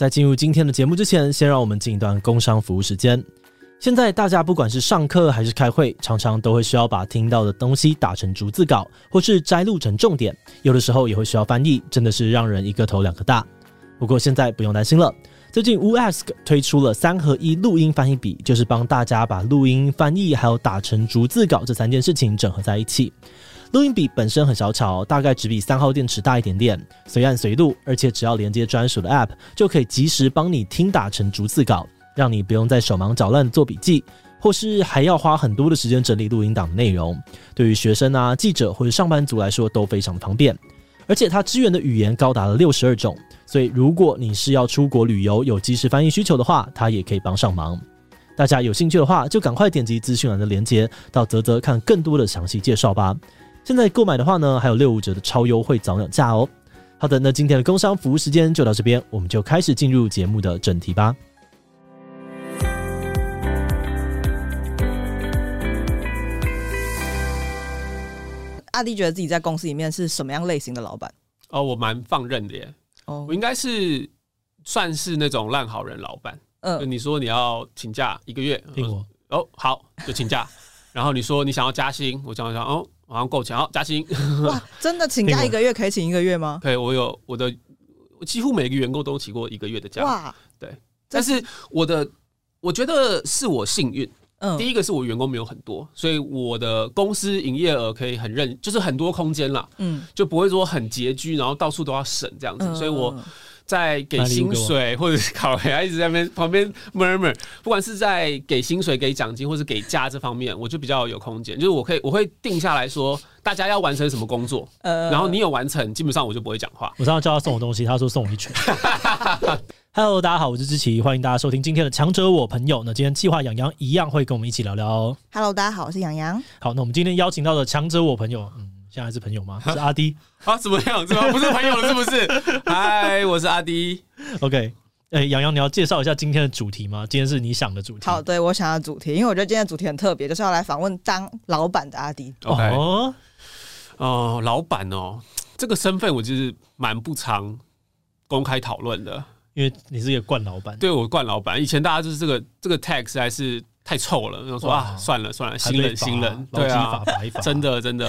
在进入今天的节目之前，先让我们进一段工商服务时间。现在大家不管是上课还是开会，常常都会需要把听到的东西打成逐字稿，或是摘录成重点，有的时候也会需要翻译，真的是让人一个头两个大。不过现在不用担心了，最近 wooAsk 推出了三合一录音翻译笔，就是帮大家把录音、翻译还有打成逐字稿这三件事情整合在一起。录音笔本身很小巧，大概只比三号电池大一点点，随按随录，而且只要连接专属的 App，就可以及时帮你听打成逐字稿，让你不用再手忙脚乱做笔记，或是还要花很多的时间整理录音档的内容。对于学生啊、记者或者上班族来说都非常方便，而且它支援的语言高达了六十二种，所以如果你是要出国旅游有即时翻译需求的话，它也可以帮上忙。大家有兴趣的话，就赶快点击资讯栏的链接，到泽泽看更多的详细介绍吧。现在购买的话呢，还有六五折的超优惠早鸟价哦。好的，那今天的工商服务时间就到这边，我们就开始进入节目的正题吧。阿弟觉得自己在公司里面是什么样类型的老板？哦，我蛮放任的耶。哦，我应该是算是那种烂好人老板。嗯，你说你要请假一个月，听我哦，好，就请假。然后你说你想要加薪，我想想哦。好像够强，好加薪。哇，真的请假一个月可以请一个月吗？可以，我有我的，我几乎每个员工都请过一个月的假。哇，对，但是我的，我觉得是我幸运。嗯，第一个是我员工没有很多，所以我的公司营业额可以很认，就是很多空间啦。嗯，就不会说很拮据，然后到处都要省这样子，所以我。在给薪水或者是考核，一直在那边旁边 murmur，不管是在给薪水、给奖金或是给假这方面，我就比较有空间，就是我可以我会定下来说，大家要完成什么工作，呃，然后你有完成，基本上我就不会讲话。我上次叫他送我东西，他说送我一拳。Hello，大家好，我是志奇，欢迎大家收听今天的强者我朋友。那今天计划养羊一样会跟我们一起聊聊。Hello，大家好，我是养羊。好，那我们今天邀请到的强者我朋友，嗯。现在还是朋友吗？是阿迪啊？怎么样？怎么 不是朋友了？是不是？嗨，我是阿迪。OK，哎、欸，洋洋，你要介绍一下今天的主题吗？今天是你想的主题。好，对，我想要主题，因为我觉得今天的主题很特别，就是要来访问当老板的阿迪。OK，哦，呃、老板哦，这个身份我就是蛮不常公开讨论的，因为你是一个惯老板。对，我惯老板，以前大家就是这个这个 tag 实在是。太臭了，然后说啊，算了算了，新人新人，对啊，真的真的，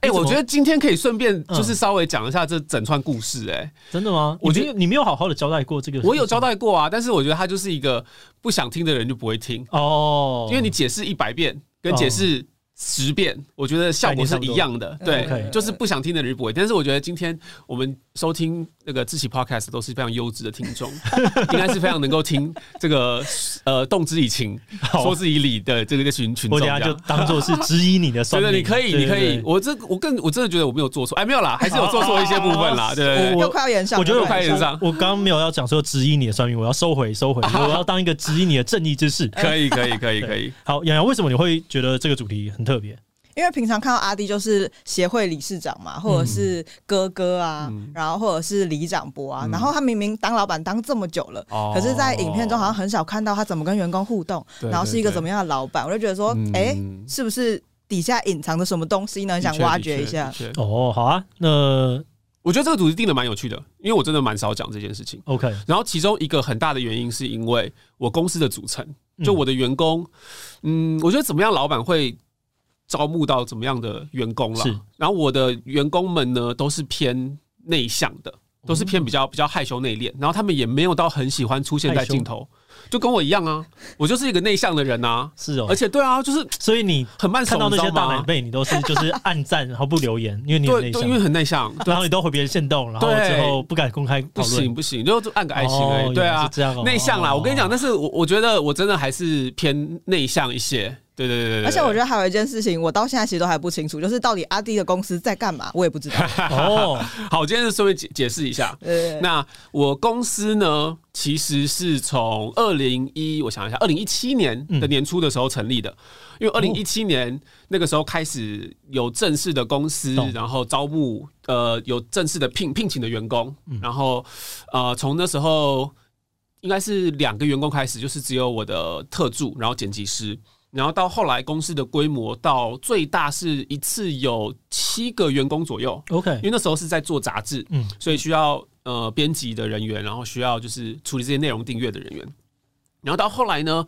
哎，我觉得今天可以顺便就是稍微讲一下这整串故事，哎，真的吗？我觉得你没有好好的交代过这个，我有交代过啊，但是我觉得他就是一个不想听的人就不会听哦，因为你解释一百遍跟解释。十遍，我觉得效果是一样的，对，okay, 就是不想听的人不会。但是我觉得今天我们收听那个志祺 Podcast 都是非常优质的听众，应该是非常能够听这个呃动之以情，说之以理的这个群群众。我等下就当做是质疑你的，对对，你可以，你可以。我这我更我真的觉得我没有做错，哎，没有啦，还是有做错一些部分啦，对对。又快要炎上，我觉得我快要演上。我刚刚没有要讲说质疑你的算命，我要收回收回，我要当一个质疑你的正义之士。可以可以可以可以。好，洋洋，为什么你会觉得这个主题很特别？因为平常看到阿弟就是协会理事长嘛，或者是哥哥啊，嗯、然后或者是里长伯啊，嗯、然后他明明当老板当这么久了，哦、可是，在影片中好像很少看到他怎么跟员工互动，对对对，然后是一个怎么样的老板，我就觉得说，哎、是不是底下隐藏着什么东西呢？想挖掘一下。哦，好啊，那我觉得这个主题定的蛮有趣的，因为我真的蛮少讲这件事情。OK，然后其中一个很大的原因是因为我公司的组成，就我的员工，嗯，我觉得怎么样老板会。招募到怎么样的员工了？是，然后我的员工们呢，都是偏内向的，都是偏比较比较害羞内敛，然后他们也没有到很喜欢出现在镜头，就跟我一样啊，我就是一个内向的人啊，是哦，而且对啊，就是所以你很慢看到那些大奶妹，你都是就是暗赞然后不留言，因为你很内向，因为很内向，然后你都回别人限动，然后之后不敢公开，不行不行，就按个爱心而已，对啊，这样内向啦，我跟你讲，但是我我觉得我真的还是偏内向一些。对对对对，对，而且我觉得还有一件事情，我到现在其实都还不清楚，就是到底阿弟的公司在干嘛，我也不知道。哦，好，我今天就稍微解解释一下。对，那我公司呢，其实是从二零一，我想一下，二零一七年的年初的时候成立的，嗯、因为二零一七年那个时候开始有正式的公司，哦、然后招募呃有正式的聘聘请的员工，嗯、然后呃从那时候应该是两个员工开始，就是只有我的特助，然后剪辑师。然后到后来，公司的规模到最大是一次有七个员工左右。OK，因为那时候是在做杂志，嗯，所以需要呃编辑的人员，然后需要就是处理这些内容订阅的人员。然后到后来呢，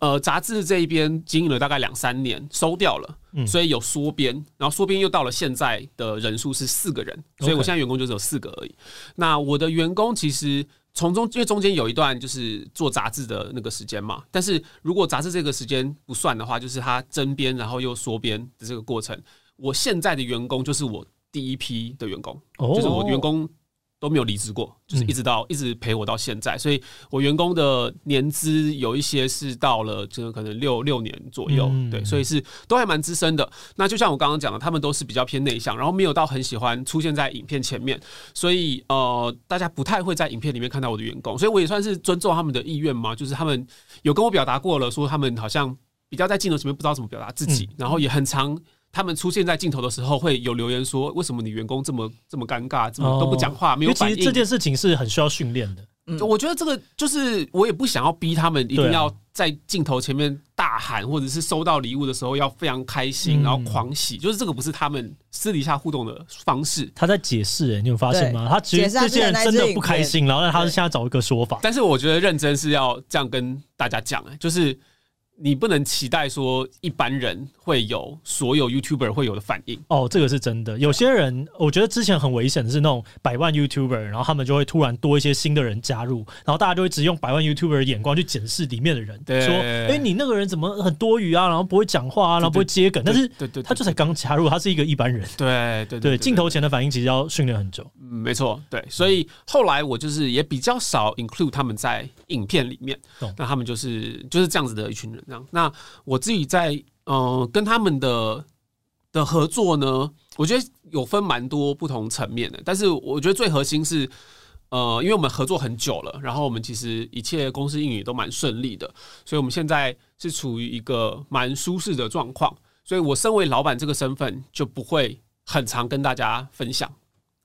呃，杂志这一边经营了大概两三年，收掉了，嗯，所以有缩编，然后缩编又到了现在的人数是四个人，所以我现在员工就只有四个而已。那我的员工其实从中，因为中间有一段就是做杂志的那个时间嘛，但是如果杂志这个时间不算的话，就是他增编然后又缩编的这个过程，我现在的员工就是我第一批的员工，就是我员工。都没有离职过，就是一直到、嗯、一直陪我到现在，所以我员工的年资有一些是到了，这个可能六六年左右，嗯、对，所以是都还蛮资深的。那就像我刚刚讲的，他们都是比较偏内向，然后没有到很喜欢出现在影片前面，所以呃，大家不太会在影片里面看到我的员工，所以我也算是尊重他们的意愿嘛，就是他们有跟我表达过了，说他们好像比较在镜头前面不知道怎么表达自己，嗯、然后也很常。他们出现在镜头的时候，会有留言说：“为什么你员工这么这么尴尬，这么都不讲话，没有反应？”其实这件事情是很需要训练的。嗯，我觉得这个就是我也不想要逼他们一定要在镜头前面大喊，或者是收到礼物的时候要非常开心，然后狂喜。就是这个不是他们私底下互动的方式。他在解释，哎，你有发现吗？他其实这些人真的不开心，然后他是现在找一个说法。但是我觉得认真是要这样跟大家讲，哎，就是。你不能期待说一般人会有所有 YouTuber 会有的反应哦，这个是真的。有些人，我觉得之前很危险的是那种百万 YouTuber，然后他们就会突然多一些新的人加入，然后大家就会只用百万 YouTuber 的眼光去检视里面的人，对说：“哎、欸，你那个人怎么很多余啊？然后不会讲话啊，然后不会接梗。”但是，对对，他就才刚加入，他是一个一般人。对对对，镜头前的反应其实要训练很久。嗯，没错。对，所以后来我就是也比较少 include 他们在影片里面。嗯、那他们就是就是这样子的一群人。那我自己在、呃、跟他们的的合作呢，我觉得有分蛮多不同层面的，但是我觉得最核心是呃，因为我们合作很久了，然后我们其实一切公司运营都蛮顺利的，所以我们现在是处于一个蛮舒适的状况，所以我身为老板这个身份就不会很常跟大家分享。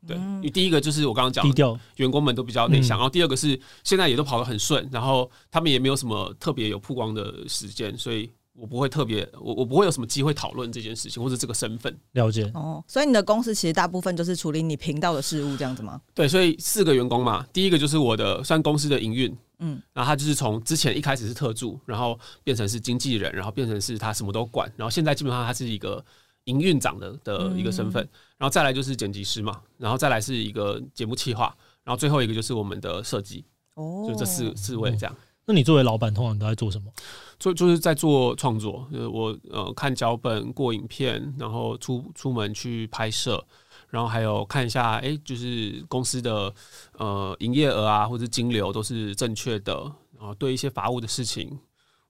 对，因为第一个就是我刚刚讲的，员工们都比较内向，然后第二个是现在也都跑得很顺，然后他们也没有什么特别有曝光的时间，所以我不会特别，我我不会有什么机会讨论这件事情或者这个身份。了解哦，所以你的公司其实大部分就是处理你频道的事务这样子吗？对，所以四个员工嘛，第一个就是我的算公司的营运，嗯，然后他就是从之前一开始是特助，然后变成是经纪人，然后变成是他什么都管，然后现在基本上他是一个。营运长的的一个身份，然后再来就是剪辑师嘛，然后再来是一个节目企划，然后最后一个就是我们的设计，哦，就这四四位这样。那你作为老板，通常都在做什么？做就是在做创作，就是我呃看脚本、过影片，然后出出门去拍摄，然后还有看一下，哎，就是公司的呃营业额啊或者金流都是正确的，然后对一些法务的事情，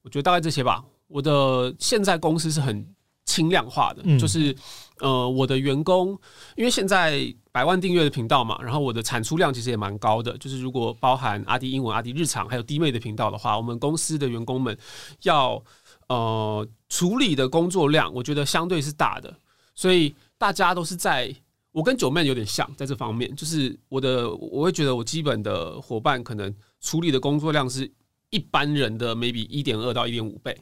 我觉得大概这些吧。我的现在公司是很。轻量化的，就是呃，我的员工，因为现在百万订阅的频道嘛，然后我的产出量其实也蛮高的。就是如果包含阿迪英文、阿迪日常，还有弟妹的频道的话，我们公司的员工们要呃处理的工作量，我觉得相对是大的。所以大家都是在，我跟九妹有点像，在这方面，就是我的我会觉得我基本的伙伴可能处理的工作量是一般人的 maybe 一点二到一点五倍。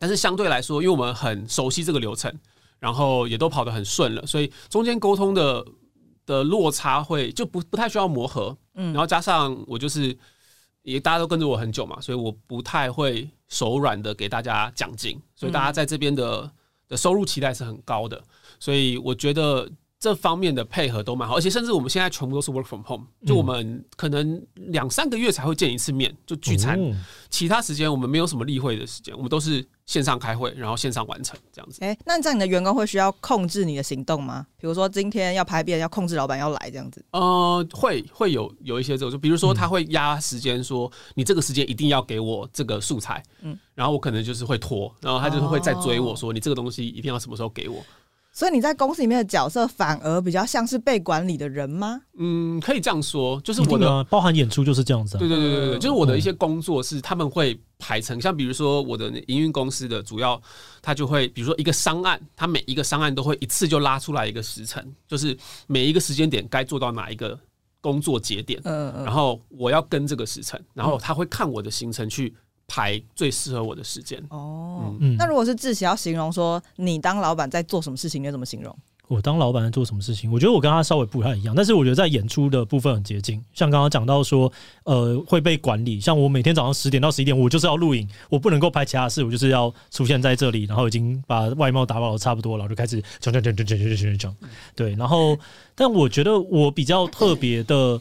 但是相对来说，因为我们很熟悉这个流程，然后也都跑得很顺了，所以中间沟通的的落差会就不不太需要磨合。嗯，然后加上我就是也大家都跟着我很久嘛，所以我不太会手软的给大家奖金，所以大家在这边的的收入期待是很高的，所以我觉得。这方面的配合都蛮好，而且甚至我们现在全部都是 work from home，就我们可能两三个月才会见一次面，就聚餐，其他时间我们没有什么例会的时间，我们都是线上开会，然后线上完成这样子。哎，那这样你的员工会需要控制你的行动吗？比如说今天要排片，要控制老板要来这样子？呃，会会有有一些这种，就比如说他会压时间，说你这个时间一定要给我这个素材，嗯，然后我可能就是会拖，然后他就是会再追我说你这个东西一定要什么时候给我。所以你在公司里面的角色反而比较像是被管理的人吗？嗯，可以这样说，就是我的包含演出就是这样子。对对对对对，就是我的一些工作是他们会排成，像比如说我的营运公司的主要，他就会比如说一个商案，他每一个商案都会一次就拉出来一个时辰，就是每一个时间点该做到哪一个工作节点，嗯嗯，然后我要跟这个时辰，然后他会看我的行程去。排最适合我的时间哦。嗯，那如果是志祺要形容说你当老板在做什么事情，你怎么形容？我当老板在做什么事情？我觉得我跟他稍微不太一样，但是我觉得在演出的部分很接近。像刚刚讲到说，呃，会被管理。像我每天早上十点到十一点，我就是要录影，我不能够拍其他事，我就是要出现在这里，然后已经把外貌打包的差不多了，然后就开始讲讲讲讲讲讲讲讲。对，然后，但我觉得我比较特别的，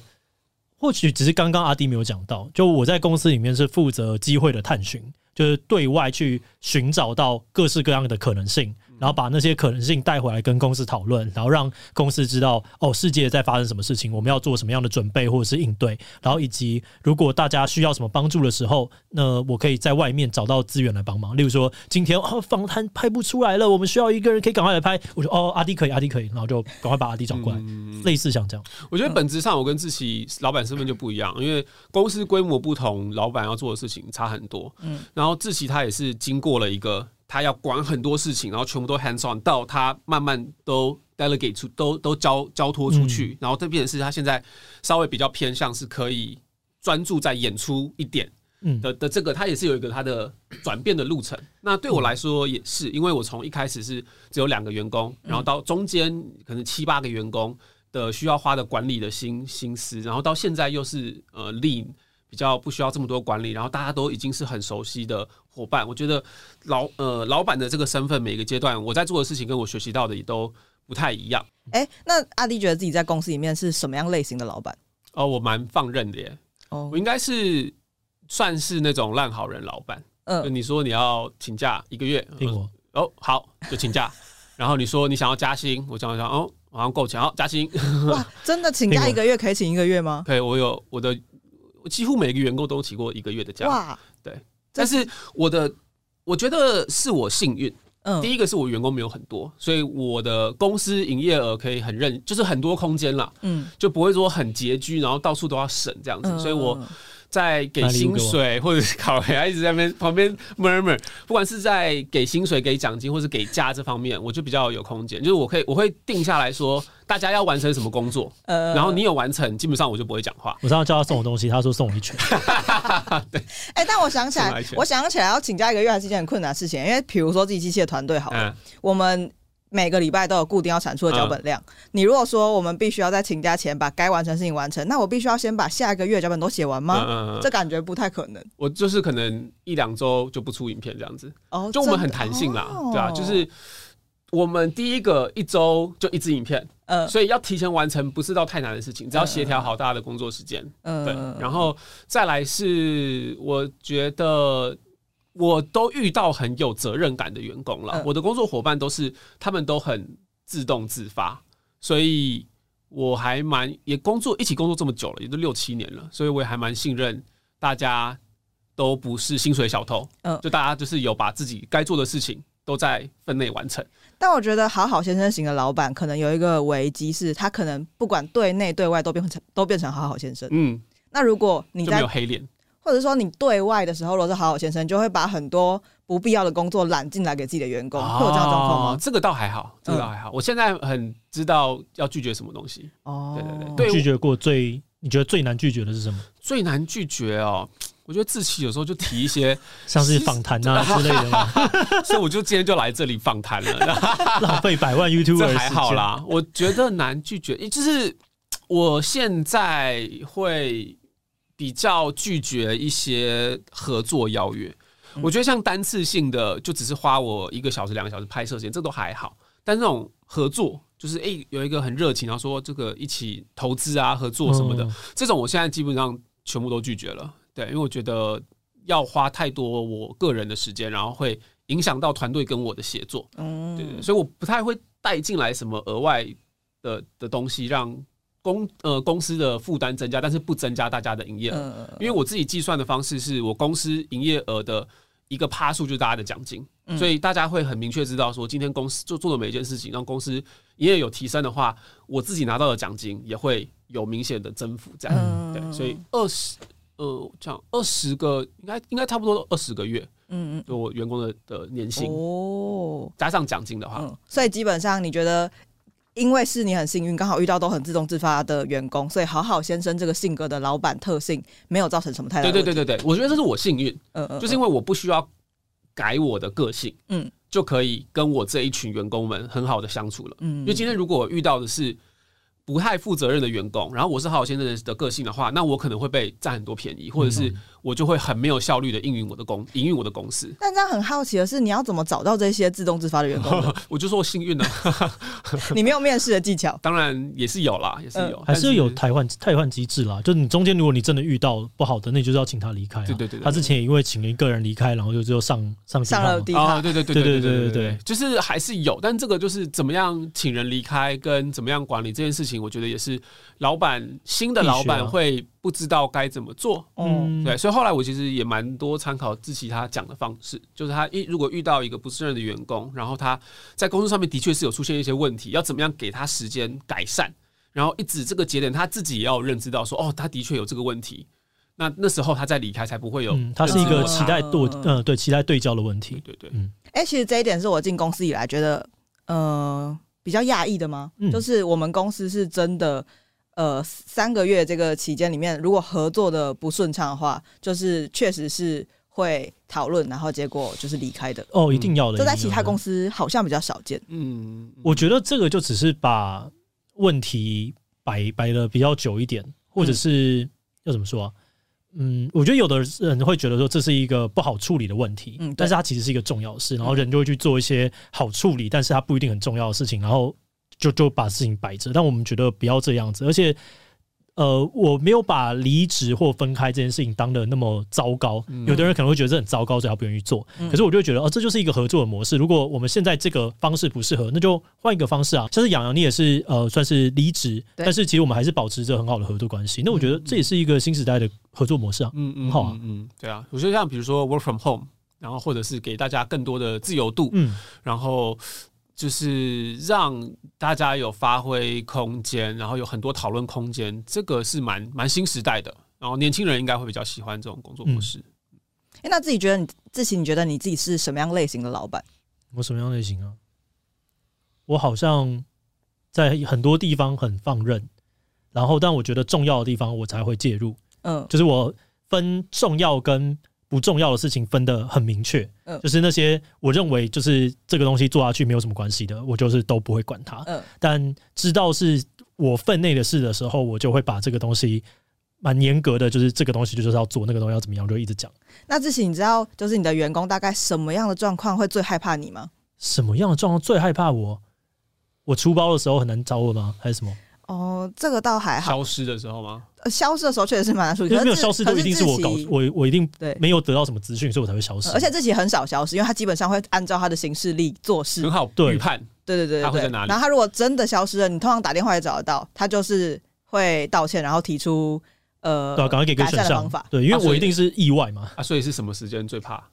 或许只是刚刚阿迪没有讲到，就我在公司里面是负责机会的探寻，就是对外去寻找到各式各样的可能性。然后把那些可能性带回来跟公司讨论，然后让公司知道哦，世界在发生什么事情，我们要做什么样的准备或者是应对，然后以及如果大家需要什么帮助的时候，那我可以在外面找到资源来帮忙。例如说，今天哦访谈拍不出来了，我们需要一个人可以赶快来拍。我说哦，阿迪可以，阿迪可以，然后就赶快把阿迪找过来。嗯、类似像这样，我觉得本质上我跟志奇老板身份就不一样，因为公司规模不同，老板要做的事情差很多。嗯，然后志奇他也是经过了一个。他要管很多事情，然后全部都 hands on，到他慢慢都 delegate 出，都都交交托出去，嗯、然后这变成是他现在稍微比较偏向是可以专注在演出一点的、嗯、的这个，他也是有一个他的转变的路程。那对我来说也是，因为我从一开始是只有两个员工，然后到中间可能七八个员工的需要花的管理的心心思，然后到现在又是呃 lean。比较不需要这么多管理，然后大家都已经是很熟悉的伙伴。我觉得老呃老板的这个身份，每个阶段我在做的事情跟我学习到的也都不太一样。哎、欸，那阿迪觉得自己在公司里面是什么样类型的老板？哦，我蛮放任的耶。哦，我应该是算是那种烂好人老板。嗯，就你说你要请假一个月，听我哦，好，就请假。然后你说你想要加薪，我想想，哦，好像够钱，好加薪。哇，真的请假一个月可以请一个月吗？可以，我有我的。我几乎每个员工都请过一个月的假，哇，对，但是我的我觉得是我幸运，嗯，第一个是我员工没有很多，所以我的公司营业额可以很认，就是很多空间啦，嗯，就不会说很拮据，然后到处都要省这样子，所以我。在给薪水或者是考核，一直在那边旁边 murmur，不管是在给薪水、给奖金或是给假这方面，我就比较有空间，就是我可以我会定下来说，大家要完成什么工作，呃，然后你有完成，基本上我就不会讲话。我上次叫他送我东西，他说送我一拳。对，哎，但我想起来，我想起来要请假一个月还是一件很困难的事情，因为比如说自己机器的团队好了，我们。每个礼拜都有固定要产出的脚本量。嗯、你如果说我们必须要在请假前把该完成的事情完成，那我必须要先把下一个月脚本都写完吗？嗯嗯、这感觉不太可能。我就是可能一两周就不出影片这样子。哦，就我们很弹性啦，哦、对啊，就是我们第一个一周就一支影片，嗯，所以要提前完成不是到太难的事情，只要协调好大家的工作时间，嗯，对，然后再来是我觉得。我都遇到很有责任感的员工了。嗯、我的工作伙伴都是他们都很自动自发，所以我还蛮也工作一起工作这么久了，也都六七年了，所以我也还蛮信任大家都不是薪水小偷。嗯，就大家就是有把自己该做的事情都在分内完成。但我觉得好好先生型的老板可能有一个危机，是他可能不管对内对外都变成都变成好好先生。嗯，那如果你在没有黑脸。或者说你对外的时候，如果是好好先生，就会把很多不必要的工作揽进来给自己的员工，会有这样状况吗？这个倒还好，这个倒还好。我现在很知道要拒绝什么东西。哦，对对对，拒绝过最你觉得最难拒绝的是什么？最难拒绝哦，我觉得志祺有时候就提一些 像是访谈啊 之类的嘛，所以我就今天就来这里访谈了，浪费百万 YouTuber 这还好啦。我觉得难拒绝，就是我现在会。比较拒绝一些合作邀约，我觉得像单次性的，就只是花我一个小时、两个小时拍摄时间，这都还好。但这种合作，就是诶有一个很热情，然后说这个一起投资啊、合作什么的，这种我现在基本上全部都拒绝了。对，因为我觉得要花太多我个人的时间，然后会影响到团队跟我的协作。嗯，所以我不太会带进来什么额外的的东西让。公呃公司的负担增加，但是不增加大家的营业额，呃、因为我自己计算的方式是我公司营业额的一个趴数就是大家的奖金，嗯、所以大家会很明确知道说，今天公司做做的每一件事情让公司营业有提升的话，我自己拿到的奖金也会有明显的增幅，这样、嗯、对，所以二十呃这样二十个应该应该差不多二十个月，嗯嗯，就我员工的的年薪哦，加上奖金的话、嗯，所以基本上你觉得？因为是你很幸运，刚好遇到都很自动自发的员工，所以好好先生这个性格的老板特性没有造成什么太大。对对对对对，我觉得这是我幸运，嗯嗯，就是因为我不需要改我的个性，嗯，就可以跟我这一群员工们很好的相处了。嗯，因为今天如果我遇到的是。不太负责任的员工，然后我是好好先生的个性的话，那我可能会被占很多便宜，或者是我就会很没有效率的运营我的公营运我的公司。但这样很好奇的是，你要怎么找到这些自动自发的员工？我就说我幸运呢，你没有面试的技巧，当然也是有啦，也是有，呃、还是有汰换汰换机制啦。就是你中间如果你真的遇到不好的，那你就是要请他离开、啊。对对对，他之前也因为请了一个人离开，然后就就上上上了低卡。对对对对对对对对，就是还是有，但这个就是怎么样请人离开跟怎么样管理这件事情，我觉得也是。老板，新的老板会不知道该怎么做，嗯，对，所以后来我其实也蛮多参考志祺他讲的方式，就是他一如果遇到一个不胜任的员工，然后他在工作上面的确是有出现一些问题，要怎么样给他时间改善，然后一直这个节点他自己也要认知到说，哦，他的确有这个问题，那那时候他再离开才不会有，嗯，他是一个期待对，嗯，对，期待对焦的问题，对对，嗯，哎，其实这一点是我进公司以来觉得，呃，比较讶异的吗？就是我们公司是真的。呃，三个月这个期间里面，如果合作的不顺畅的话，就是确实是会讨论，然后结果就是离开的。哦，一定要的。这在其他公司好像比较少见。嗯，我觉得这个就只是把问题摆摆的比较久一点，或者是、嗯、要怎么说啊？嗯，我觉得有的人会觉得说这是一个不好处理的问题，嗯，但是它其实是一个重要的事，然后人就会去做一些好处理，但是它不一定很重要的事情，然后。就就把事情摆着，但我们觉得不要这样子，而且，呃，我没有把离职或分开这件事情当得那么糟糕。嗯、有的人可能会觉得这很糟糕，所以他不愿意做。嗯、可是我就觉得，哦，这就是一个合作的模式。如果我们现在这个方式不适合，那就换一个方式啊。像是洋洋，你也是呃，算是离职，但是其实我们还是保持着很好的合作关系。那我觉得这也是一个新时代的合作模式啊。嗯嗯，好啊，嗯，对啊。我觉得像比如说 work from home，然后或者是给大家更多的自由度，嗯，然后。就是让大家有发挥空间，然后有很多讨论空间，这个是蛮蛮新时代的。然后年轻人应该会比较喜欢这种工作模式。哎、嗯，那自己觉得你自己，你觉得你自己是什么样类型的老板？我什么样类型啊？我好像在很多地方很放任，然后但我觉得重要的地方我才会介入。嗯，就是我分重要跟。不重要的事情分得很明确，嗯，就是那些我认为就是这个东西做下去没有什么关系的，我就是都不会管它，嗯，但知道是我分内的事的时候，我就会把这个东西蛮严格的，就是这个东西就是要做，那个东西要怎么样，就一直讲。那志行，你知道就是你的员工大概什么样的状况会最害怕你吗？什么样的状况最害怕我？我出包的时候很难找我吗？还是什么？哦，这个倒还好。消失的时候吗？呃，消失的时候确实是蛮难处理。因为没有消失，都一定是我搞，我我一定没有得到什么资讯，所以我才会消失。而且自己很少消失，因为他基本上会按照他的行事力做事，很好预判。对对对对，他会在哪里？然后他如果真的消失了，你通常打电话也找得到，他就是会道歉，然后提出呃，对，赶快给个选项。对，因为我一定是意外嘛。啊，所以是什么时间最怕？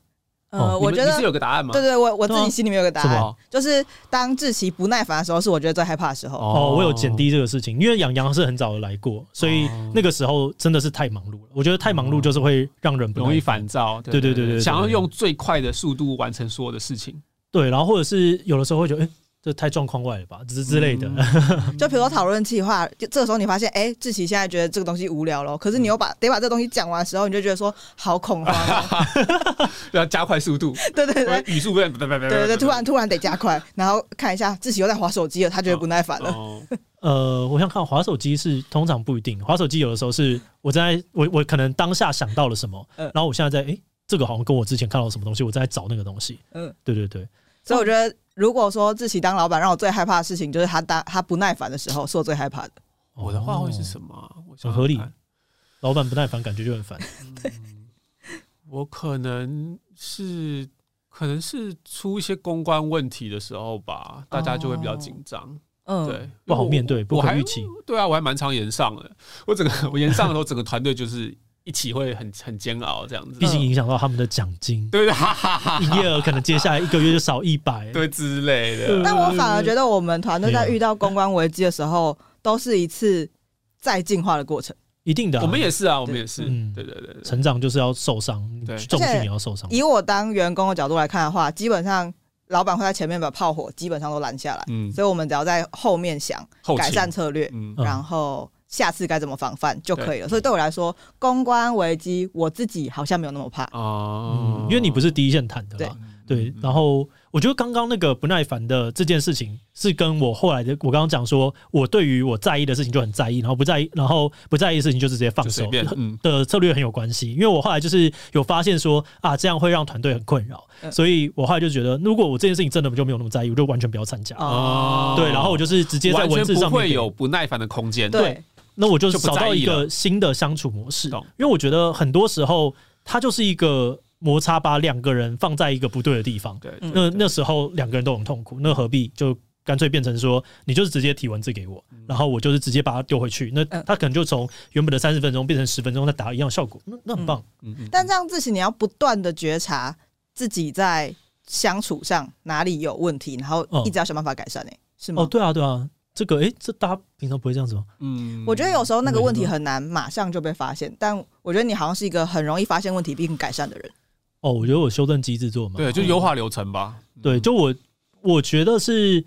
呃，我觉得你是有个答案吗？对对，我我自己心里面有个答案，就是当志奇不耐烦的时候，是我觉得最害怕的时候。哦，我有减低这个事情，因为养羊是很早的来过，所以那个时候真的是太忙碌了。我觉得太忙碌就是会让人容易烦躁。对对对对，想要用最快的速度完成所有的事情。对，然后或者是有的时候会觉得，哎。这太状况外了吧，之之类的。嗯、就比如说讨论计划，就这个时候你发现，哎，志奇现在觉得这个东西无聊了，可是你又把得把这个东西讲完的时候，你就觉得说好恐慌，要加快速度。对 对对，语速变，对对对，突然突然得加快，然后看一下志奇又在划手机了，他觉得不耐烦了。哦哦、呃，我想看滑手机是通常不一定，滑手机有的时候是我在我我可能当下想到了什么，然后我现在在哎，这个好像跟我之前看到什么东西，我在找那个东西。嗯，对对对，所以我觉得。如果说志祺当老板让我最害怕的事情，就是他当他不耐烦的时候，是我最害怕的。我的话会是什么？很合理。老板不耐烦，感觉就很烦。对，我可能是可能是出一些公关问题的时候吧，大家就会比较紧张。嗯，对，不好面对，不可预期。对啊，我还蛮常延上的。我整个我延上的时候，整个团队就是。一起会很很煎熬，这样子，毕竟影响到他们的奖金，对对，哈哈哈，营业额可能接下来一个月就少一百，对之类的。但我反而觉得，我们团队在遇到公关危机的时候，都是一次再进化的过程。一定的，我们也是啊，我们也是，对对对，成长就是要受伤，对，重训也要受伤。以我当员工的角度来看的话，基本上老板会在前面把炮火基本上都拦下来，嗯，所以我们只要在后面想改善策略，嗯，然后。下次该怎么防范就可以了，所以对我来说，公关危机我自己好像没有那么怕。哦，因为你不是第一线谈的，对，对，然后我觉得刚刚那个不耐烦的这件事情，是跟我后来的我刚刚讲说，我对于我在意的事情就很在意，然后不在意，然后不在意的事情就直接放手的策略很有关系。因为我后来就是有发现说啊，这样会让团队很困扰，所以我后来就觉得，如果我这件事情真的就没有那么在意，我就完全不要参加。哦，对，然后我就是直接在文字上面会有不耐烦的空间。对，那我就找到一个新的相处模式。因为我觉得很多时候它就是一个。摩擦把两个人放在一个不对的地方，对，那那时候两个人都很痛苦，那何必？就干脆变成说，你就是直接提文字给我，然后我就是直接把它丢回去，那他可能就从原本的三十分钟变成十分钟，再达到一样效果，那那很棒。嗯但这样自己你要不断的觉察自己在相处上哪里有问题，然后一直要想办法改善，诶，是吗？哦，对啊，对啊，这个诶，这大家平常不会这样子吗？嗯，我觉得有时候那个问题很难马上就被发现，但我觉得你好像是一个很容易发现问题并改善的人。哦，我觉得我修正机制做嘛，对，就优化流程吧。嗯、对，就我我觉得是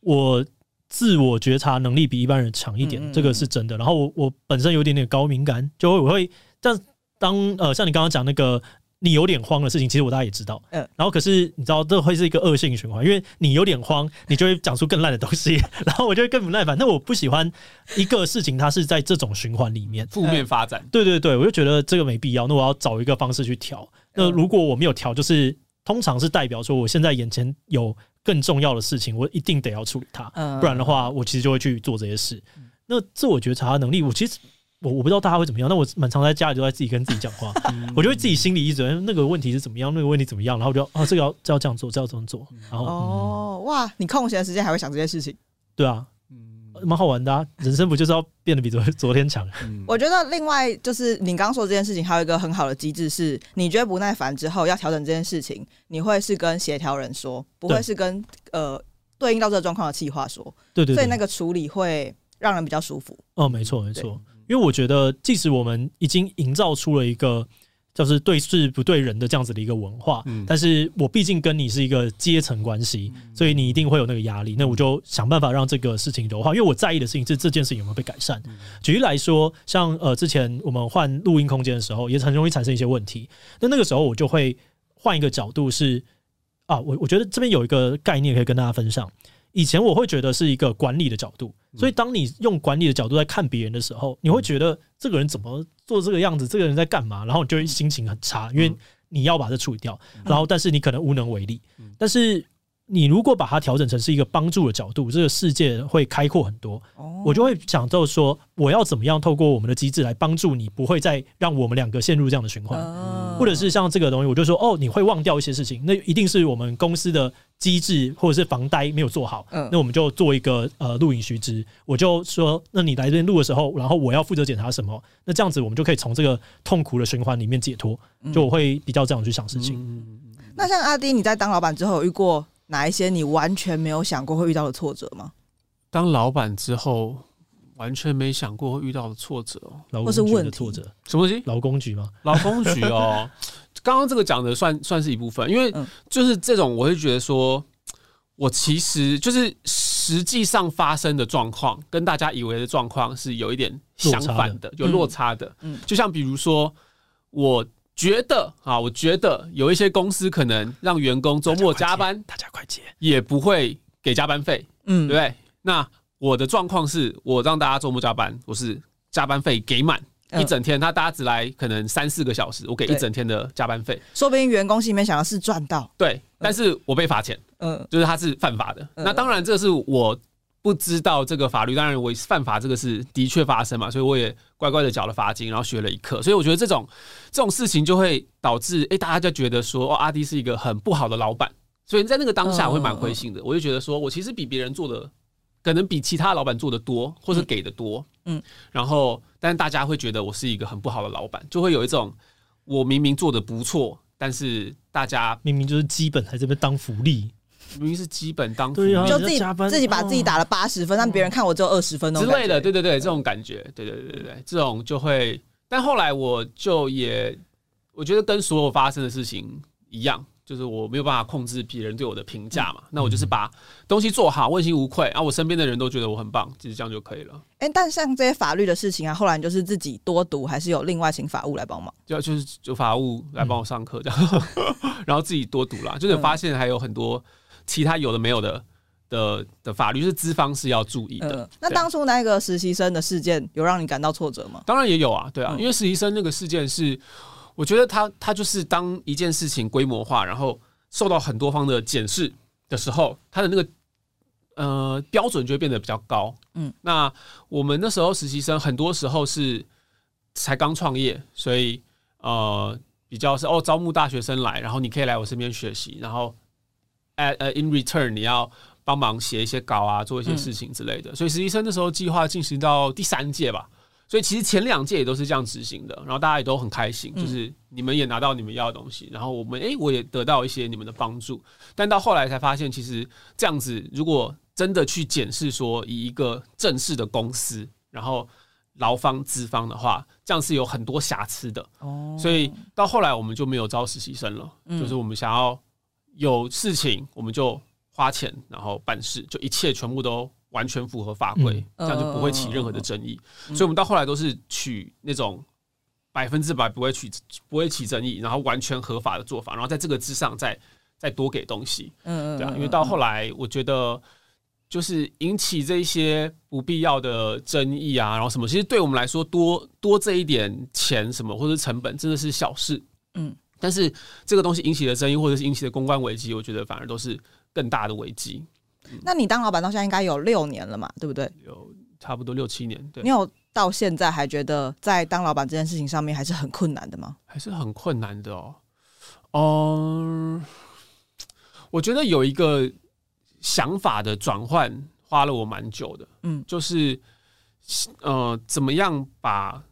我自我觉察能力比一般人强一点，嗯、这个是真的。然后我我本身有点点高敏感，就我会这样当呃，像你刚刚讲那个你有点慌的事情，其实我大家也知道。嗯。然后可是你知道这会是一个恶性循环，因为你有点慌，你就会讲出更烂的东西，然后我就会更不耐烦。那我不喜欢一个事情，它是在这种循环里面负面发展。对对对，我就觉得这个没必要。那我要找一个方式去调。那如果我没有调，就是通常是代表说我现在眼前有更重要的事情，我一定得要处理它，不然的话，我其实就会去做这些事。那自我觉察能力，我其实我我不知道大家会怎么样。那我蛮常在家里都在自己跟自己讲话，我就会自己心里一直那个问题是怎么样，那个问题怎么样，然后我就啊这个要这要这样做，这要这样做。然后哦哇，你空闲的时间还会想这些事情？对啊。嗯蛮好玩的啊，人生不就是要变得比昨昨天强？我觉得另外就是你刚刚说的这件事情，还有一个很好的机制是，你觉得不耐烦之后要调整这件事情，你会是跟协调人说，不会是跟呃对应到这个状况的企划说。对对，所以那个处理会让人比较舒服。哦，没错没错，因为我觉得即使我们已经营造出了一个。就是对事不对人的这样子的一个文化，嗯、但是我毕竟跟你是一个阶层关系，嗯、所以你一定会有那个压力。那我就想办法让这个事情柔化，因为我在意的事情是这件事情有没有被改善。嗯、举例来说，像呃之前我们换录音空间的时候，也很容易产生一些问题。那那个时候我就会换一个角度是，是啊，我我觉得这边有一个概念可以跟大家分享。以前我会觉得是一个管理的角度，所以当你用管理的角度在看别人的时候，你会觉得这个人怎么做这个样子，这个人在干嘛，然后你就会心情很差，因为你要把这处理掉，然后但是你可能无能为力，但是。你如果把它调整成是一个帮助的角度，这个世界会开阔很多。我就会想到说，我要怎么样透过我们的机制来帮助你，不会再让我们两个陷入这样的循环。或者是像这个东西，我就说，哦，你会忘掉一些事情，那一定是我们公司的机制或者是防呆没有做好。那我们就做一个呃录影须知，我就说，那你来这边录的时候，然后我要负责检查什么？那这样子我们就可以从这个痛苦的循环里面解脱。就我会比较这样去想事情。那像阿丁，你在当老板之后有遇过哪一些你完全没有想过会遇到的挫折吗？当老板之后，完全没想过会遇到的挫折哦，或是问挫折，什么东西？劳工局吗？劳工局哦，刚刚这个讲的算算是一部分，因为就是这种，我会觉得说，我其实就是实际上发生的状况，跟大家以为的状况是有一点相反的，有落差的。嗯，就像比如说我。觉得啊，我觉得有一些公司可能让员工周末加班，大家快接，也不会给加班费，嗯，对不对？那我的状况是我让大家周末加班，我是加班费给满一整天，他大家只来可能三四个小时，我给一整天的加班费，说不定员工心里面想的是赚到，对，但是我被罚钱，嗯，就是他是犯法的。那当然这是我。不知道这个法律，当然我犯法这个是的确发生嘛，所以我也乖乖的缴了罚金，然后学了一课。所以我觉得这种这种事情就会导致，哎，大家就觉得说，哦，阿迪是一个很不好的老板。所以在那个当下，我会蛮灰心的。我就觉得说我其实比别人做的，可能比其他老板做的多，或是给的多，嗯。然后，但是大家会觉得我是一个很不好的老板，就会有一种我明明做的不错，但是大家明明就是基本还在这边当福利。明明是基本当，就自己自己把自己打了八十分，让别人看我只有二十分之类的，对对对，这种感觉，对对对对对，这种就会。但后来我就也，我觉得跟所有发生的事情一样，就是我没有办法控制别人对我的评价嘛，那我就是把东西做好，问心无愧，啊，我身边的人都觉得我很棒，其实这样就可以了。哎、欸，但像这些法律的事情啊，后来你就是自己多读，还是有另外请法务来帮忙？就就是就法务来帮我上课这样，嗯、然后自己多读啦，就是发现还有很多其他有的没有的的的法律是资方是要注意的。嗯、那当初那个实习生的事件有让你感到挫折吗？当然也有啊，对啊，嗯、因为实习生那个事件是。我觉得他他就是当一件事情规模化，然后受到很多方的检视的时候，他的那个呃标准就会变得比较高。嗯，那我们那时候实习生很多时候是才刚创业，所以呃比较是哦招募大学生来，然后你可以来我身边学习，然后呃 in return 你要帮忙写一些稿啊，做一些事情之类的。所以实习生那时候计划进行到第三届吧。所以其实前两届也都是这样执行的，然后大家也都很开心，就是你们也拿到你们要的东西，然后我们诶，我也得到一些你们的帮助。但到后来才发现，其实这样子如果真的去检视说，以一个正式的公司，然后劳方资方的话，这样是有很多瑕疵的。哦，所以到后来我们就没有招实习生了，就是我们想要有事情我们就花钱然后办事，就一切全部都。完全符合法规，这样就不会起任何的争议。所以，我们到后来都是取那种百分之百不会取、不会起争议，然后完全合法的做法，然后在这个之上再再多给东西。嗯嗯，对啊，因为到后来，我觉得就是引起这些不必要的争议啊，然后什么，其实对我们来说，多多这一点钱什么或者成本，真的是小事。嗯，但是这个东西引起的争议，或者是引起的公关危机，我觉得反而都是更大的危机。那你当老板到现在应该有六年了嘛，对不对？有差不多六七年。对，你有到现在还觉得在当老板这件事情上面还是很困难的吗？还是很困难的哦。嗯，我觉得有一个想法的转换花了我蛮久的。嗯，就是呃，怎么样把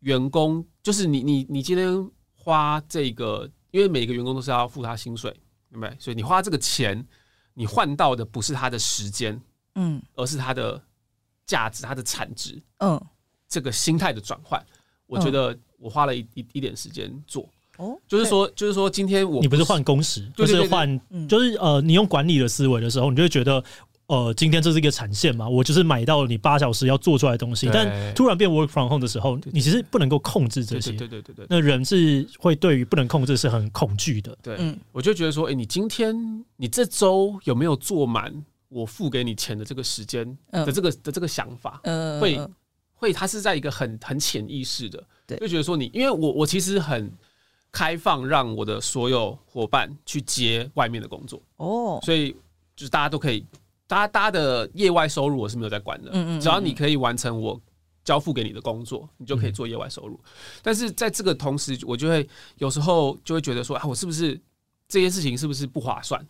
员工，就是你你你今天花这个，因为每个员工都是要付他薪水，对不对？所以你花这个钱。你换到的不是它的时间，嗯，而是它的价值、它的产值，嗯，这个心态的转换，我觉得我花了一一一点时间做，哦，就是说，就是说，今天我你不是换工时，就是换，就是呃，你用管理的思维的时候，你就会觉得。呃，今天这是一个产线嘛，我就是买到你八小时要做出来的东西，但突然变 work from home 的时候，你其实不能够控制这些。对对对对，那人是会对于不能控制是很恐惧的。对，嗯，我就觉得说，哎，你今天你这周有没有做满我付给你钱的这个时间的这个的这个想法，嗯，会会，它是在一个很很潜意识的，对，就觉得说你，因为我我其实很开放，让我的所有伙伴去接外面的工作，哦，所以就是大家都可以。大家大家的业外收入我是没有在管的，只要你可以完成我交付给你的工作，你就可以做业外收入。但是在这个同时，我就会有时候就会觉得说，啊，我是不是这些事情是不是不划算？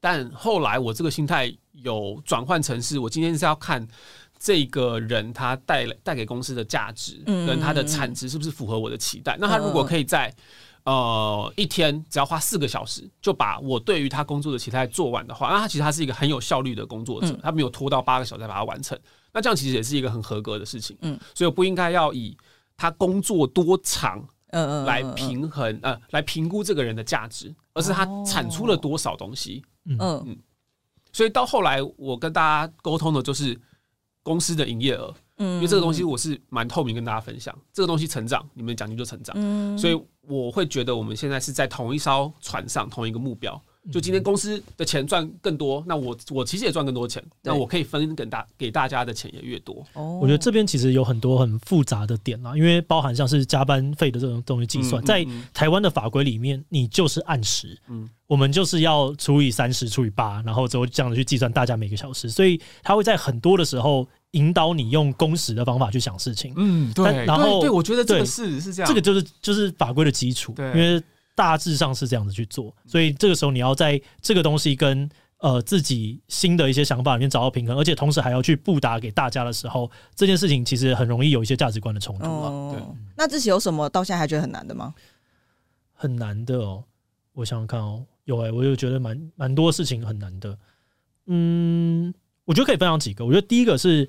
但后来我这个心态有转换成是，我今天是要看这个人他带来带给公司的价值，跟他的产值是不是符合我的期待。那他如果可以在呃，一天只要花四个小时，就把我对于他工作的期待做完的话，那他其实他是一个很有效率的工作者，他没有拖到八个小时才把它完成。那这样其实也是一个很合格的事情。嗯，所以我不应该要以他工作多长，嗯来平衡呃来评估这个人的价值，而是他产出了多少东西。嗯嗯，所以到后来我跟大家沟通的就是公司的营业额。嗯，因为这个东西我是蛮透明跟大家分享，这个东西成长，你们奖金就成长。嗯，所以我会觉得我们现在是在同一艘船上，同一个目标。就今天公司的钱赚更多，那我我其实也赚更多钱，那我可以分给大给大家的钱也越多。哦，我觉得这边其实有很多很复杂的点啦，因为包含像是加班费的这种东西计算，在台湾的法规里面，你就是按时，嗯，我们就是要除以三十除以八，然后之后这样子去计算大家每个小时，所以他会在很多的时候引导你用公时的方法去想事情。嗯，对，然后对，我觉得这个是是这样，这个就是就是法规的基础，因为。大致上是这样子去做，所以这个时候你要在这个东西跟呃自己新的一些想法里面找到平衡，而且同时还要去布达给大家的时候，这件事情其实很容易有一些价值观的冲突对，那自己有什么到现在还觉得很难的吗？很难的哦，我想想看哦，有哎、欸，我就觉得蛮蛮多事情很难的。嗯，我觉得可以分享几个。我觉得第一个是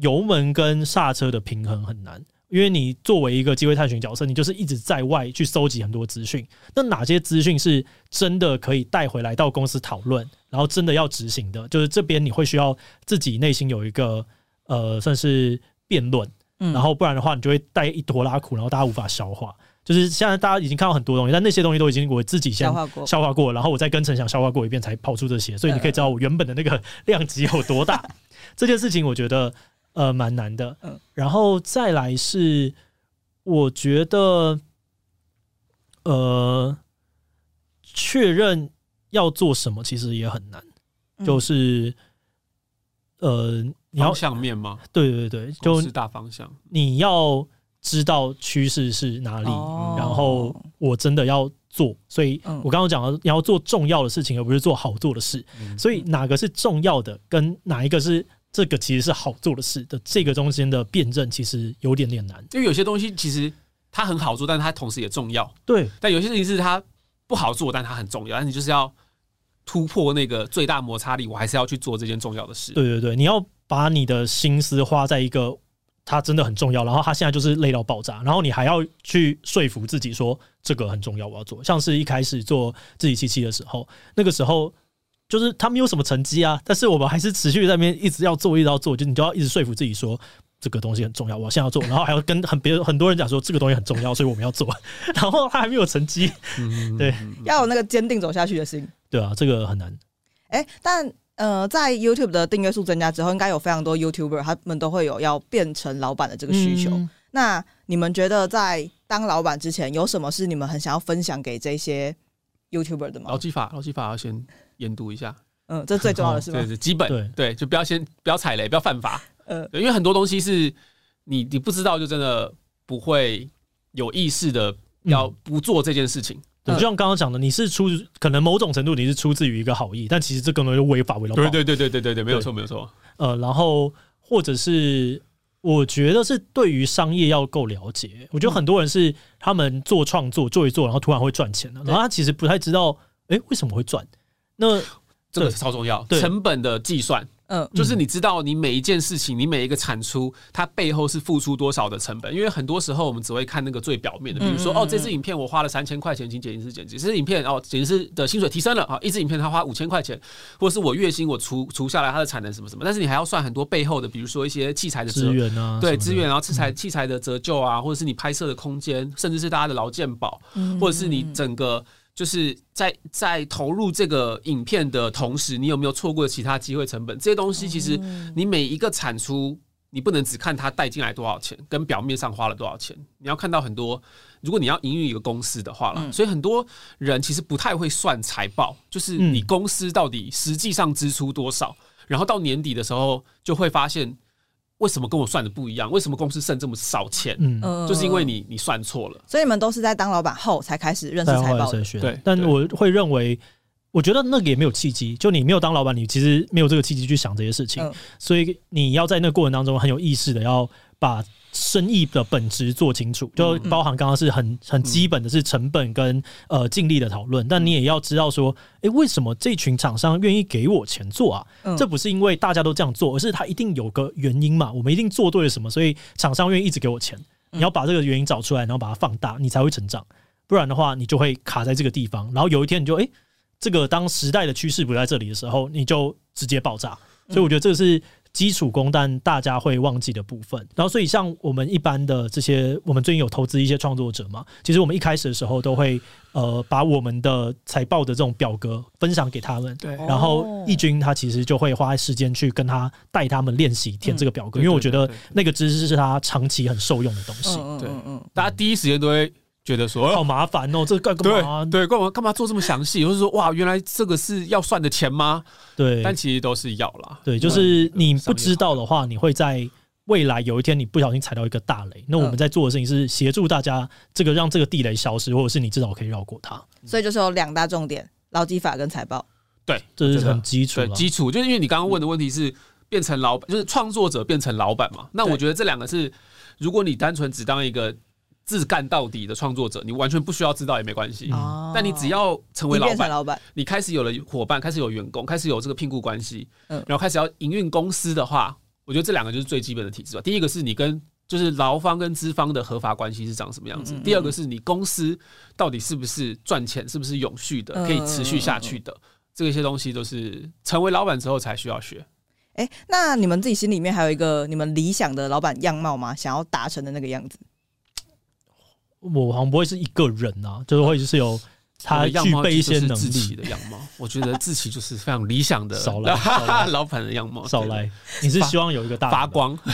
油门跟刹车的平衡很难。因为你作为一个机会探寻角色，你就是一直在外去搜集很多资讯。那哪些资讯是真的可以带回来到公司讨论，然后真的要执行的？就是这边你会需要自己内心有一个呃，算是辩论。嗯，然后不然的话，你就会带一坨拉苦，然后大家无法消化。就是现在大家已经看到很多东西，但那些东西都已经我自己先消化过，消化过，然后我再跟陈翔消化过一遍，才跑出这些。所以你可以知道我原本的那个量级有多大。这件事情我觉得。呃，蛮难的。嗯，然后再来是，我觉得，呃，确认要做什么其实也很难。嗯、就是，呃，你要方向面吗？对对对，就是大方向。你要知道趋势是哪里，哦、然后我真的要做。所以我刚刚讲了，你要做重要的事情，而不是做好做的事。嗯、所以哪个是重要的，跟哪一个是？这个其实是好做的事的，这个中间的辩证其实有点点难，因为有些东西其实它很好做，但是它同时也重要。对，但有些事情是它不好做，但它很重要，但你就是要突破那个最大摩擦力，我还是要去做这件重要的事。对对对，你要把你的心思花在一个它真的很重要，然后它现在就是累到爆炸，然后你还要去说服自己说这个很重要，我要做。像是一开始做自己七七的时候，那个时候。就是他没有什么成绩啊，但是我们还是持续在那边一直要做，一直要做，就你就要一直说服自己说这个东西很重要，我现在要做，然后还要跟很别人很多人讲说这个东西很重要，所以我们要做。然后他还没有成绩，对，要有那个坚定走下去的心。对啊，这个很难。哎、欸，但呃，在 YouTube 的订阅数增加之后，应该有非常多 YouTuber 他们都会有要变成老板的这个需求。嗯、那你们觉得在当老板之前，有什么是你们很想要分享给这些 YouTuber 的吗？劳技法，劳技法要先。研读一下，嗯，这最重要的是吗？对，是基本，对对，就不要先不要踩雷，不要犯法，呃，因为很多东西是你你不知道，就真的不会有意识的要不做这件事情。对，就像刚刚讲的，你是出可能某种程度你是出自于一个好意，但其实这个东西违法违了。对对对对对对对，没有错没有错。呃，然后或者是我觉得是对于商业要够了解，我觉得很多人是他们做创作做一做，然后突然会赚钱了，然后他其实不太知道，哎，为什么会赚？那这个是超重要，成本的计算，嗯，就是你知道你每一件事情，你每一个产出，它背后是付出多少的成本？因为很多时候我们只会看那个最表面的，比如说哦，这支影片我花了三千块钱请剪辑师剪辑，这支影片哦，剪辑师的薪水提升了啊，一支影片他花五千块钱，或者是我月薪我除除下来它的产能什么什么，但是你还要算很多背后的，比如说一些器材的资源啊，对资源，然后器材器材的折旧啊，或者是你拍摄的空间，甚至是大家的劳健保，或者是你整个。就是在在投入这个影片的同时，你有没有错过其他机会成本？这些东西其实你每一个产出，你不能只看它带进来多少钱，跟表面上花了多少钱。你要看到很多，如果你要营运一个公司的话了，所以很多人其实不太会算财报，就是你公司到底实际上支出多少，然后到年底的时候就会发现。为什么跟我算的不一样？为什么公司剩这么少钱？嗯，就是因为你你算错了。所以你们都是在当老板后才开始认识财报的。对，但我会认为，我觉得那个也没有契机。就你没有当老板，你其实没有这个契机去想这些事情。嗯，所以你要在那个过程当中很有意识的要把。生意的本质做清楚，就包含刚刚是很很基本的是成本跟呃净利的讨论，但你也要知道说，诶，为什么这群厂商愿意给我钱做啊？这不是因为大家都这样做，而是他一定有个原因嘛。我们一定做对了什么，所以厂商愿意一直给我钱。你要把这个原因找出来，然后把它放大，你才会成长。不然的话，你就会卡在这个地方。然后有一天，你就诶，这个当时代的趋势不在这里的时候，你就直接爆炸。所以我觉得这个是。基础功，但大家会忘记的部分。然后，所以像我们一般的这些，我们最近有投资一些创作者嘛，其实我们一开始的时候都会呃把我们的财报的这种表格分享给他们。对。然后义军他其实就会花时间去跟他带他们练习填这个表格，因为我觉得那个知识是他长期很受用的东西。对，嗯，大家第一时间都会。觉得说好麻烦哦，这干干嘛？对，干嘛干嘛做这么详细？或者说哇，原来这个是要算的钱吗？对，但其实都是要啦。对，就是你不知道的话，你会在未来有一天你不小心踩到一个大雷。那我们在做的事情是协助大家，这个让这个地雷消失，或者是你至少可以绕过它。所以就是有两大重点：劳基法跟财报。对，这是很基础。基础就是因为你刚刚问的问题是变成老板，就是创作者变成老板嘛。那我觉得这两个是，如果你单纯只当一个。自干到底的创作者，你完全不需要知道也没关系。嗯、但你只要成为老板，老板，你开始有了伙伴，开始有员工，开始有这个聘雇关系，嗯，然后开始要营运公司的话，我觉得这两个就是最基本的体制吧。第一个是你跟就是劳方跟资方的合法关系是长什么样子。第二个是你公司到底是不是赚钱，是不是永续的，可以持续下去的，这些东西都是成为老板之后才需要学。哎，那你们自己心里面还有一个你们理想的老板样貌吗？想要达成的那个样子？我好像不会是一个人啊，就是会就是有。他具备一些能力的样貌，我觉得自己就是非常理想的 少来老板的样貌。少来，你是希望有一个大发光，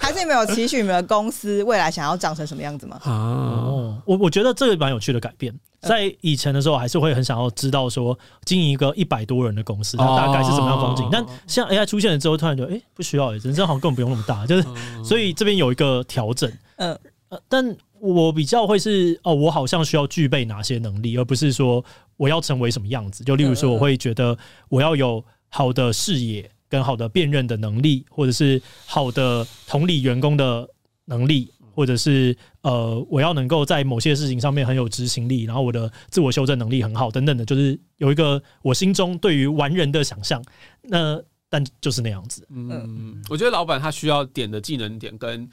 还是你们有期许你们的公司未来想要长成什么样子吗？哦，我我觉得这个蛮有趣的改变。在以前的时候，还是会很想要知道说经营一个一百多人的公司，它大概是什么样风景。但像 AI 出现了之后，突然就哎不需要，人生好像根本不用那么大，就是所以这边有一个调整。嗯，但。我比较会是哦，我好像需要具备哪些能力，而不是说我要成为什么样子。就例如说，我会觉得我要有好的视野跟好的辨认的能力，或者是好的同理员工的能力，或者是呃，我要能够在某些事情上面很有执行力，然后我的自我修正能力很好等等的，就是有一个我心中对于完人的想象。那但就是那样子。嗯，我觉得老板他需要点的技能点跟。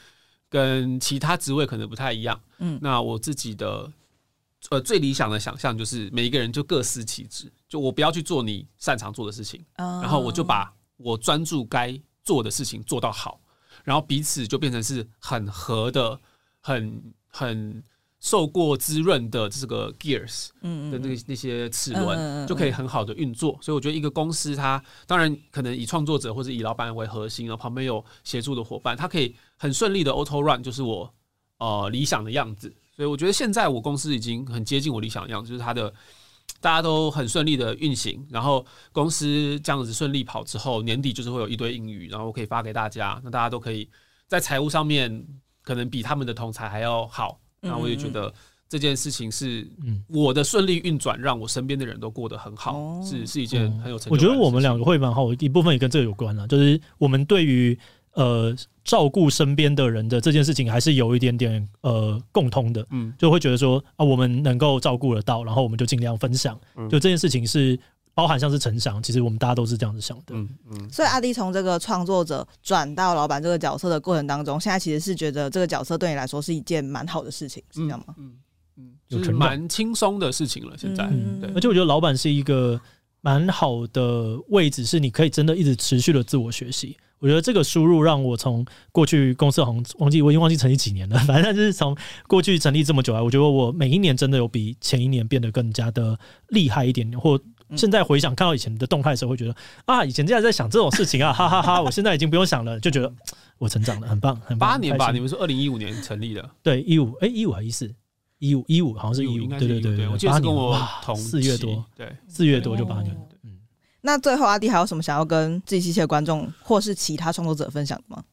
跟其他职位可能不太一样，嗯，那我自己的呃最理想的想象就是每一个人就各司其职，就我不要去做你擅长做的事情，然后我就把我专注该做的事情做到好，然后彼此就变成是很合的，很很。受过滋润的这个 gears 的那个那些齿轮就可以很好的运作，所以我觉得一个公司它当然可能以创作者或者以老板为核心，然后旁边有协助的伙伴，它可以很顺利的 auto run，就是我呃理想的样子。所以我觉得现在我公司已经很接近我理想的样子，就是它的大家都很顺利的运行，然后公司这样子顺利跑之后，年底就是会有一堆英语，然后我可以发给大家，那大家都可以在财务上面可能比他们的同侪还要好。那我也觉得这件事情是我的顺利运转，让我身边的人都过得很好，是是一件很有成就。我觉得我们两个会蛮好，一部分也跟这个有关了，就是我们对于呃照顾身边的人的这件事情，还是有一点点呃共通的，嗯，就会觉得说啊，我们能够照顾得到，然后我们就尽量分享，就这件事情是。包含像是成长，其实我们大家都是这样子想的。嗯嗯。所以阿迪从这个创作者转到老板这个角色的过程当中，现在其实是觉得这个角色对你来说是一件蛮好的事情，是这样吗？嗯嗯，就是蛮轻松的事情了。现在，嗯对。而且我觉得老板是一个蛮好的位置，是你可以真的一直持续的自我学习。我觉得这个输入让我从过去公司好像忘记我已经忘记成立几年了，反正就是从过去成立这么久来，我觉得我每一年真的有比前一年变得更加的厉害一点点，或。现在回想看到以前的动态的时候，会觉得啊，以前竟然在想这种事情啊，哈哈哈，哈！我现在已经不用想了，就觉得我成长了，很棒，很棒。八年吧，你们是二零一五年成立的？对，一五哎，一五还是一四？一五一五好像是一五，对对对对，我记得是跟我同四月多，对，四月多就八年。嗯，那最后阿弟还有什么想要跟志祺七七的观众或是其他创作者分享的吗？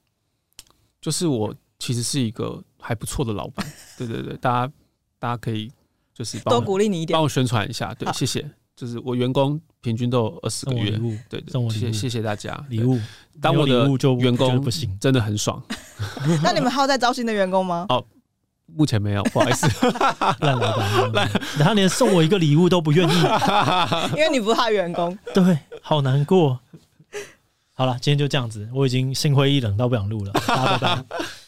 就是我其实是一个还不错的老板，对对对，大家大家可以就是多鼓励你一点，帮我宣传一下，对，谢谢。就是我员工平均都有二十个月，对，谢谢谢谢大家礼物。当我的员工不行，真的很爽。那你们还有在招新的员工吗？哦，目前没有，不好意思，烂老板，他连送我一个礼物都不愿意，因为你不是他员工。对，好难过。好了，今天就这样子，我已经心灰意冷到不想录了，大家拜拜。